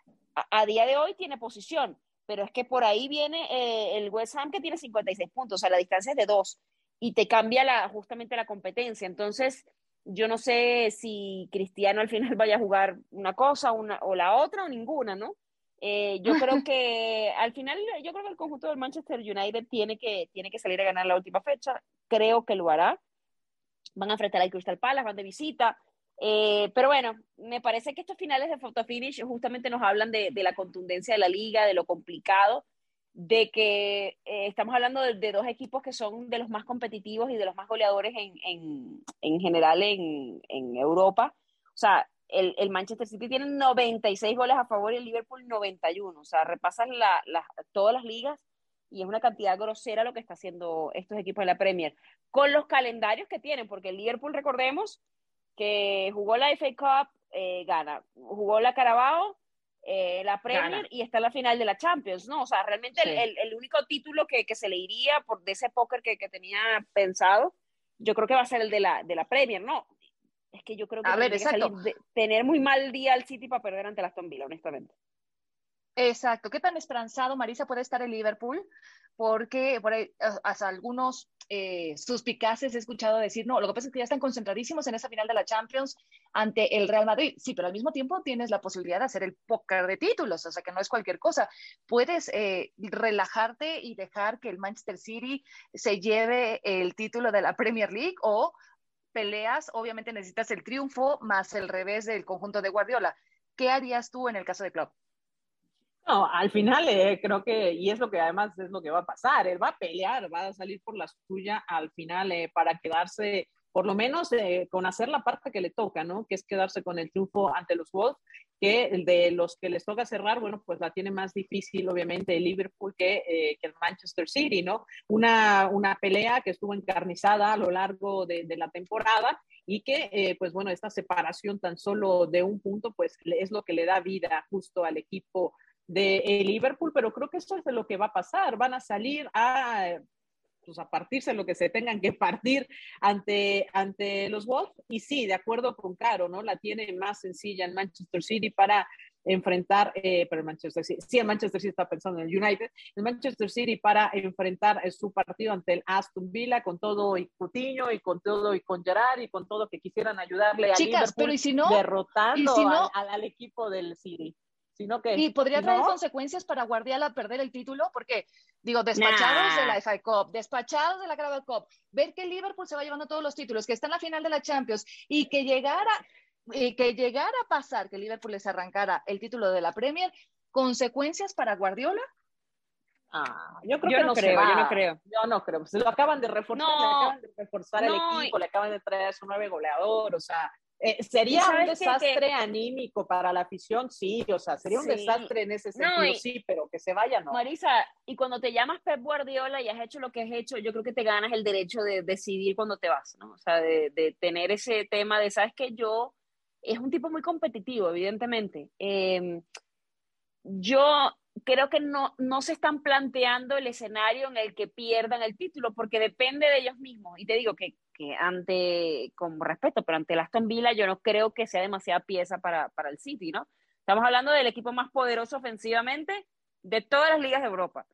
[SPEAKER 3] a, día de hoy tiene posición, pero es que por ahí viene eh, el West Ham que tiene 56 puntos, o sea, la distancia es de dos, y te cambia la, justamente la competencia. Entonces, yo no sé si Cristiano al final vaya a jugar una cosa una, o la otra o ninguna, ¿no? Eh, yo creo que al final, yo creo que el conjunto del Manchester United tiene que, tiene que salir a ganar la última fecha. Creo que lo hará. Van a enfrentar al Crystal Palace, van de visita. Eh, pero bueno, me parece que estos finales de photo finish justamente nos hablan de, de la contundencia de la liga, de lo complicado de que eh, estamos hablando de, dos equipos que son de los más competitivos y de los más goleadores en, en, en general en, en, Europa. O sea, el, el, Manchester City tiene 96 goles a favor y el Liverpool 91. O sea, repasan la, la, todas las ligas y es una cantidad grosera lo que está haciendo estos equipos de la Premier. Con los calendarios que tienen, porque el Liverpool, recordemos, que jugó la FA Cup, eh, gana. Jugó la Carabao, eh, la Premier Gana. y está en la final de la Champions, ¿no? O sea, realmente sí. el, el, único título que, que, se le iría por de ese póker que, que, tenía pensado, yo creo que va a ser el de la, de la Premier, ¿no? Es que yo creo que,
[SPEAKER 4] a ver,
[SPEAKER 3] que de, tener muy mal día al City para perder ante la Aston Villa, honestamente.
[SPEAKER 4] Exacto. ¿Qué tan esperanzado, Marisa, puede estar el Liverpool? Porque por ahí, hasta algunos eh, suspicaces he escuchado decir, no, lo que pasa es que ya están concentradísimos en esa final de la Champions ante el Real Madrid. Sí, pero al mismo tiempo tienes la posibilidad de hacer el póker de títulos, o sea que no es cualquier cosa. Puedes eh, relajarte y dejar que el Manchester City se lleve el título de la Premier League o peleas, obviamente necesitas el triunfo más el revés del conjunto de Guardiola. ¿Qué harías tú en el caso de Klopp?
[SPEAKER 5] No, al final eh, creo que, y es lo que además es lo que va a pasar, él va a pelear, va a salir por la suya al final eh, para quedarse, por lo menos eh, con hacer la parte que le toca, ¿no? Que es quedarse con el triunfo ante los Wolves, que de los que les toca cerrar, bueno, pues la tiene más difícil, obviamente, el Liverpool que, que el Manchester City, ¿no? Una, una pelea que estuvo encarnizada a lo largo de, la temporada y que, pues bueno, esta separación tan solo de un punto, pues es lo que le da vida justo al equipo de Liverpool, pero creo que eso es de lo que va a pasar. Van a salir a, pues, a partirse lo que se tengan que partir ante, ante los Wolves. Y sí, de acuerdo con Caro, ¿no? La tiene más sencilla en Manchester City para enfrentar, eh, pero el Manchester City, sí, el Manchester City está pensando en el United, el Manchester City para enfrentar eh, su partido ante el Aston Villa con todo y Coutinho y con todo y con Gerard y con todo que quisieran ayudarle a
[SPEAKER 4] Chicas,
[SPEAKER 5] Liverpool
[SPEAKER 4] pero ¿y si no?
[SPEAKER 5] derrotando
[SPEAKER 4] ¿Y si no?
[SPEAKER 5] al, al, al, equipo del City sino que
[SPEAKER 4] y podría traer ¿no? consecuencias para Guardiola perder el título porque digo despachados nah. de la FA Cup despachados de la Carabao Cup ver que Liverpool se va llevando todos los títulos que está en la final de la Champions y que llegara y que llegara a pasar que Liverpool les arrancara el título de la Premier consecuencias para Guardiola
[SPEAKER 5] Ah, yo creo yo que no, creo, yo no creo. Yo no creo. Se lo acaban de reforzar, no, le acaban de reforzar no, el equipo, le acaban de traer a su nueve goleador, o sea, eh, sería un desastre que, que... anímico para la afición, sí, o sea, sería un desastre en ese sentido, no, y, sí, pero que se vaya, no.
[SPEAKER 3] Marisa, y cuando te llamas Pep Guardiola y has hecho lo que has hecho, yo creo que te ganas el derecho de decidir cuando te vas, ¿no? O sea, de, de tener ese tema de, sabes que yo, es un tipo muy competitivo, evidentemente. Eh, yo creo que no, no se están planteando el escenario en el que pierdan el título, porque depende de ellos mismos. Y te digo que, que ante, con respeto, pero ante el Aston Villa yo no creo que sea demasiada pieza para, para el City, ¿no? Estamos hablando del equipo más poderoso ofensivamente de todas las ligas de Europa.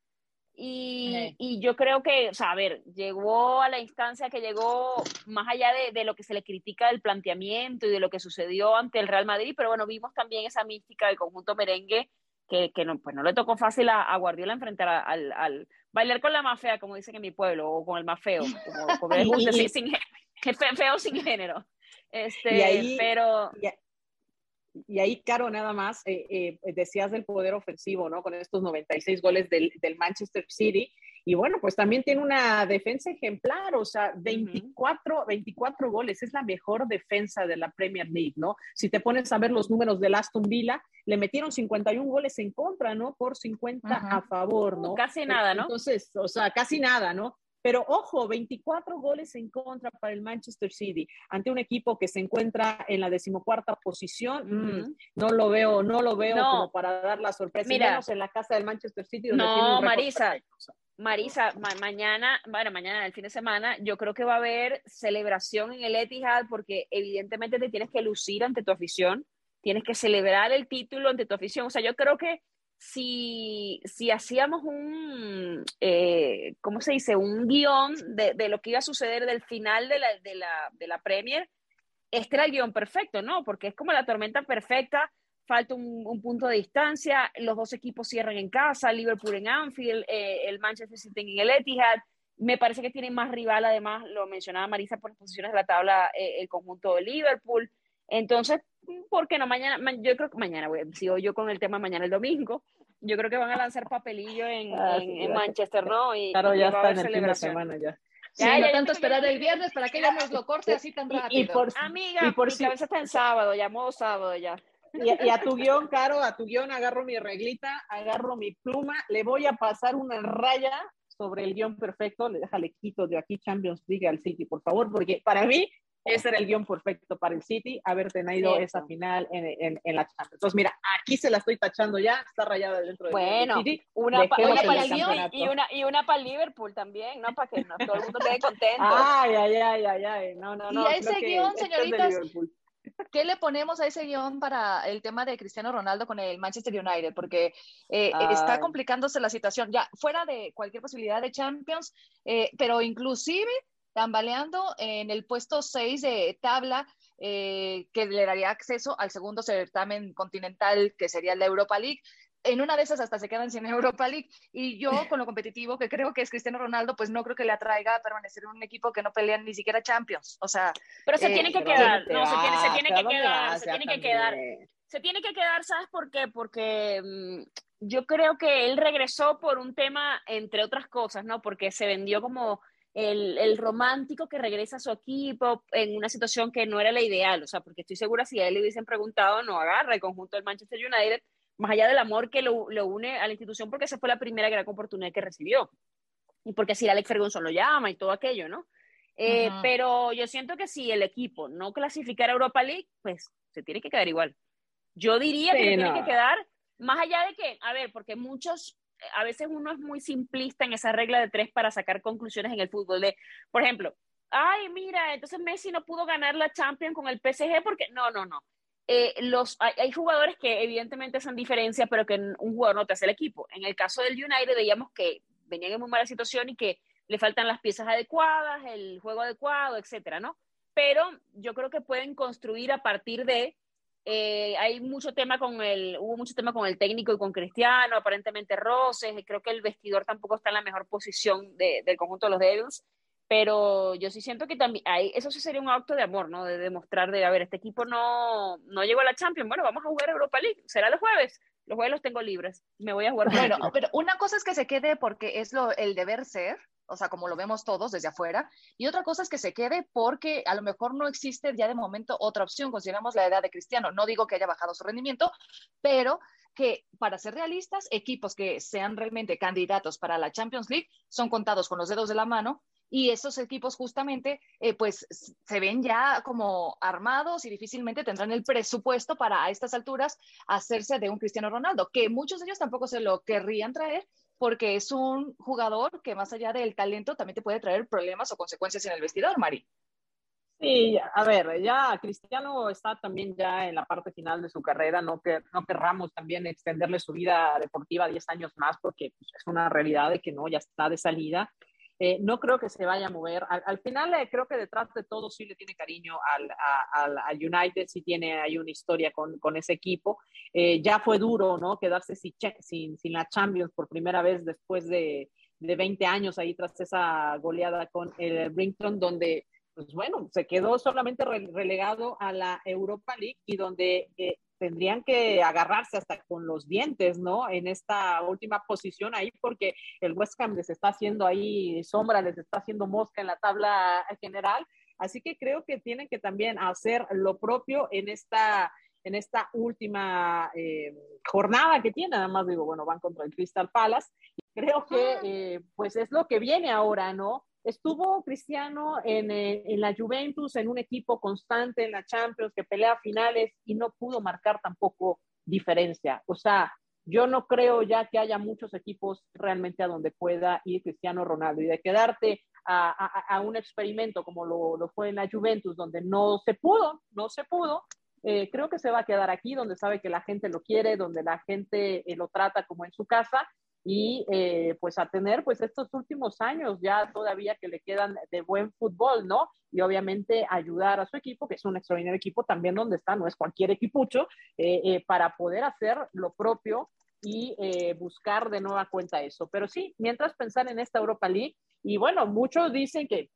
[SPEAKER 3] Y, sí. y, yo creo que, o sea, a ver, llegó a la instancia que llegó más allá de, de, lo que se le critica del planteamiento y de lo que sucedió ante el Real Madrid, pero bueno, vimos también esa mística del conjunto merengue que, que no, pues no le tocó fácil a, a Guardiola enfrentar al, al, bailar con la más fea, como dicen en mi pueblo, o con el más feo, como, como gusta, sin, sin, feo sin género. Este,
[SPEAKER 5] y ahí,
[SPEAKER 3] pero...
[SPEAKER 5] Y, y ahí, Caro, nada más, eh, eh, decías del poder ofensivo, ¿no? Con estos 96 goles del, del, Manchester City. Y bueno, pues también tiene una defensa ejemplar, o sea, 24, 24 goles, es la mejor defensa de la Premier League, ¿no? Si te pones a ver los números del Aston Villa, le metieron 51 goles en contra, ¿no? Por 50 uh -huh. a favor, ¿no?
[SPEAKER 3] Casi nada, ¿no?
[SPEAKER 5] Entonces, o sea, casi nada, ¿no? Pero ojo, 24 goles en contra para el Manchester City ante un equipo que se encuentra en la decimocuarta posición. Mm, no lo veo, no lo veo no. como para dar la sorpresa.
[SPEAKER 3] Mira,
[SPEAKER 5] menos en la casa del Manchester City. Donde
[SPEAKER 3] no,
[SPEAKER 5] tiene un
[SPEAKER 3] Marisa. Perfecto. Marisa, ma mañana, bueno, mañana, el fin de semana, yo creo que va a haber celebración en el Etihad porque evidentemente te tienes que lucir ante tu afición, tienes que celebrar el título ante tu afición. O sea, yo creo que si, si hacíamos un, eh, ¿cómo se dice? Un guion de, de, lo que iba a suceder del final de la, de, la, de la Premier, este era el guion perfecto, ¿no? Porque es como la tormenta perfecta, falta un, un punto de distancia, los dos equipos cierran en casa, Liverpool en Anfield, eh, el Manchester City en el Etihad, me parece que tienen más rival, además, lo mencionaba Marisa por las posiciones de la tabla, eh, el conjunto de Liverpool, entonces, ¿por qué no? Mañana, yo creo que mañana, güey, sigo yo con el tema mañana el domingo. Yo creo que van a lanzar papelillo en,
[SPEAKER 5] Ah,
[SPEAKER 3] en,
[SPEAKER 5] sí,
[SPEAKER 3] en
[SPEAKER 5] ya.
[SPEAKER 3] Manchester, ¿no? Y,
[SPEAKER 5] Claro,
[SPEAKER 3] y
[SPEAKER 5] ya está en el fin de semana ya.
[SPEAKER 4] Sí,
[SPEAKER 3] Ya,
[SPEAKER 4] no
[SPEAKER 3] ya,
[SPEAKER 4] tanto
[SPEAKER 3] ya,
[SPEAKER 4] esperar
[SPEAKER 3] ya,
[SPEAKER 4] el
[SPEAKER 3] ya.
[SPEAKER 4] viernes para que ella nos lo corte así tan
[SPEAKER 5] Y- y
[SPEAKER 4] rápido.
[SPEAKER 5] por-
[SPEAKER 3] Amiga,
[SPEAKER 5] Y por
[SPEAKER 3] mi
[SPEAKER 5] si-
[SPEAKER 3] cabeza está en sábado, ya modo sábado ya.
[SPEAKER 5] Y, y a tu guion, Caro, a tu guion agarro mi reglita, agarro mi pluma, le voy a pasar una raya sobre el guion perfecto, le déjale quito de aquí Champions League al City, por favor, porque para mí ese era el guion perfecto para el City, haber tenido
[SPEAKER 3] Cierto.
[SPEAKER 5] esa final en, en, en la Champions. Entonces, mira, aquí se la estoy tachando ya, está rayada dentro del guion del
[SPEAKER 3] Bueno,
[SPEAKER 5] City.
[SPEAKER 3] una, pa- una para el
[SPEAKER 4] campeonato.
[SPEAKER 3] y, y una y una para Liverpool también, ¿no? Para que no, todo el mundo quede contento.
[SPEAKER 5] Ay, ay, ay, ay, ay, no, no,
[SPEAKER 4] Y
[SPEAKER 5] no. creo
[SPEAKER 4] ese guion,
[SPEAKER 5] este es de
[SPEAKER 4] señoritas. ¿Qué le ponemos a ese guion para el tema de Cristiano Ronaldo con el Manchester United? Porque eh, está complicándose la situación, ya fuera de cualquier posibilidad de Champions, eh, pero inclusive tambaleando en el puesto 6 de tabla, eh, que le daría acceso al segundo certamen continental, que sería la Europa League. En una de esas hasta se quedan sin Europa League. Y yo, con lo competitivo que creo que es Cristiano Ronaldo, pues no creo que le atraiga a permanecer en un equipo que no pelea ni siquiera Champions. O sea,
[SPEAKER 3] Pero se
[SPEAKER 4] Eh,
[SPEAKER 3] tiene que
[SPEAKER 5] Pero ¿a
[SPEAKER 3] quedar, no, se tiene, se
[SPEAKER 5] vas?
[SPEAKER 3] tiene
[SPEAKER 5] ¿A
[SPEAKER 3] que quedar, se tiene que quedar. Se tiene que quedar, ¿sabes por qué? Porque mm, yo creo que él regresó por un tema, entre otras cosas, ¿no? Porque se vendió como el, el romántico que regresa a su equipo en una situación que no era la ideal, o sea, porque estoy segura si a él le hubiesen preguntado, no agarra el conjunto del Manchester United, más allá del amor que lo, lo une a la institución, porque esa fue la primera gran oportunidad que recibió. Y porque si Alex Ferguson lo llama y todo aquello, ¿no? Eh. Pero yo siento que si el equipo no clasificara a Europa League, pues se tiene que quedar igual. Yo diría que tiene que quedar, más allá de que, a ver, porque muchos, a veces uno es muy simplista en esa regla de tres para sacar conclusiones en el fútbol. De, por ejemplo, ay, mira, entonces Messi no pudo ganar la Champions con el PSG porque, no, no, no. Eh, los, hay, hay jugadores que evidentemente hacen diferencia, pero que un jugador no te hace el equipo. En el caso del United veíamos que venían en muy mala situación y que le faltan las piezas adecuadas, el juego adecuado, etcétera, ¿no? Pero yo creo que pueden construir a partir de eh, hay mucho tema con el, hubo mucho tema con el técnico y con Cristiano, aparentemente roces, creo que el vestidor tampoco está en la mejor posición de, del conjunto de los Devils, pero yo sí siento que también, hay, eso sí sería un acto de amor, ¿no? De demostrar, de, a ver, este equipo no, no llegó a la Champions, bueno, vamos a jugar Europa League, será los jueves, los jueves los tengo libres, me voy a jugar.
[SPEAKER 4] Bueno, pero una cosa es que se quede porque es lo, el deber ser, o sea, como lo vemos todos desde afuera, y otra cosa es que se quede porque a lo mejor no existe ya de momento otra opción, consideramos la edad de Cristiano, no digo que haya bajado su rendimiento, pero que para ser realistas, equipos que sean realmente candidatos para la Champions League son contados con los dedos de la mano y esos equipos justamente eh, pues se ven ya como armados y difícilmente tendrán el presupuesto para a estas alturas hacerse de un Cristiano Ronaldo, que muchos de ellos tampoco se lo querrían traer porque es un jugador que más allá del talento también te puede traer problemas o consecuencias en el vestidor, Mari.
[SPEAKER 5] Sí, a ver, ya Cristiano está también ya en la parte final de su carrera, no, que, no querramos también extenderle su vida deportiva 10 años más porque pues, es una realidad de que no, ya está de salida. Eh, no creo que se vaya a mover. Al, final, eh, creo que detrás de todo sí le tiene cariño al, a, United, sí tiene ahí una historia con, con ese equipo. Eh, ya fue duro, ¿no? Quedarse sin, sin, sin, la Champions por primera vez después de, de 20 años ahí tras esa goleada con el Brinton, donde pues bueno, se quedó solamente relegado a la Europa League y donde tendrían que agarrarse hasta con los dientes, ¿no? En esta última posición ahí, porque el West Ham les está haciendo ahí sombra, les está haciendo mosca en la tabla general. Así que creo que tienen que también hacer lo propio en esta, en esta última eh, jornada que tienen. Además, digo, bueno, van contra el Crystal Palace. Creo que, eh, pues, es lo que viene ahora, ¿no? Estuvo Cristiano en, eh, en, la Juventus, en un equipo constante en la Champions, que pelea finales y no pudo marcar tampoco diferencia. O sea, yo no creo ya que haya muchos equipos realmente a donde pueda ir Cristiano Ronaldo y de quedarte a, un experimento como lo, lo, fue en la Juventus, donde no se pudo, no se pudo. Eh, creo que se va a quedar aquí, donde sabe que la gente lo quiere, donde la gente eh, lo trata como en su casa y eh, pues a tener pues estos últimos años ya todavía que le quedan de buen fútbol, ¿no? Y obviamente ayudar a su equipo, que es un extraordinario equipo también donde está, no es cualquier equipucho, eh, eh, para poder hacer lo propio y buscar de nueva cuenta eso. Pero sí, mientras pensar en esta Europa League, y bueno, muchos dicen que,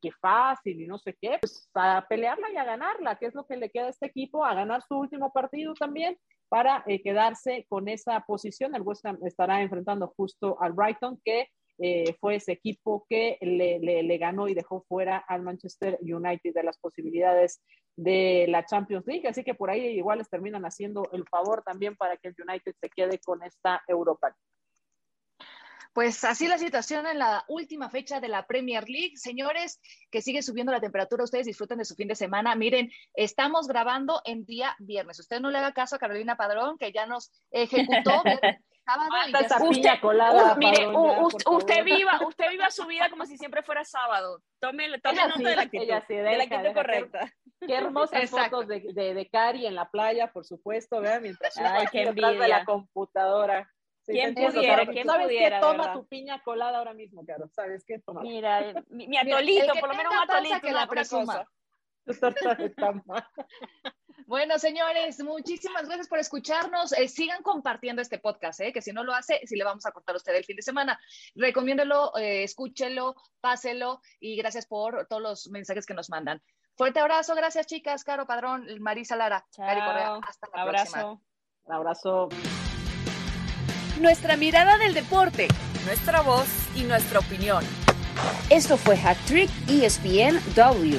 [SPEAKER 5] que, fácil y no sé qué, pues a pelearla y a ganarla, que es lo que le queda a este equipo, a ganar su último partido también para eh, quedarse con esa posición. El West Ham estará enfrentando justo al Brighton, que eh, fue ese equipo que le, le, ganó y dejó fuera al Manchester United de las posibilidades de la Champions League. Así que por ahí igual les terminan haciendo el favor también para que el United se quede con esta Europa
[SPEAKER 4] pues así la situación en la última fecha de la Premier League. Señores, que sigue subiendo la temperatura, ustedes disfruten de su fin de semana. Miren, estamos grabando en día viernes. Usted no le haga caso a Carolina Padrón, que ya nos ejecutó.
[SPEAKER 3] sábado y usted, colada, mire, usted viva, usted viva su vida como si siempre fuera sábado. Tome, tome nota de la actitud, de la actitud correcta.
[SPEAKER 5] Qué hermosas fotos de, de, de, Cari en la playa, por supuesto, ¿verdad? mientras
[SPEAKER 3] Ay, qué
[SPEAKER 5] detrás de la computadora.
[SPEAKER 3] ¿Quién pudiera? ¿Quién ¿Sabes pudiera,
[SPEAKER 5] qué? Toma tu piña colada ahora mismo, Caro. ¿Sabes qué? Toma.
[SPEAKER 3] Mira, eh, mi, atolito, por lo menos un atolito.
[SPEAKER 4] Que la presuma. Bueno, señores, muchísimas gracias por escucharnos. Eh, sigan compartiendo este podcast, eh, que si no lo hace, si le vamos a cortar a usted el fin de semana. Recomiéndelo, eh, escúchelo, páselo y gracias por todos los mensajes que nos mandan. Fuerte abrazo, gracias chicas, Caro Padrón, Marisa Lara, Cari Correa, hasta la
[SPEAKER 3] abrazo.
[SPEAKER 4] próxima.
[SPEAKER 5] Un abrazo.
[SPEAKER 1] Nuestra mirada del deporte,
[SPEAKER 2] nuestra voz y nuestra opinión.
[SPEAKER 1] Esto fue Hat Trick ESPN W.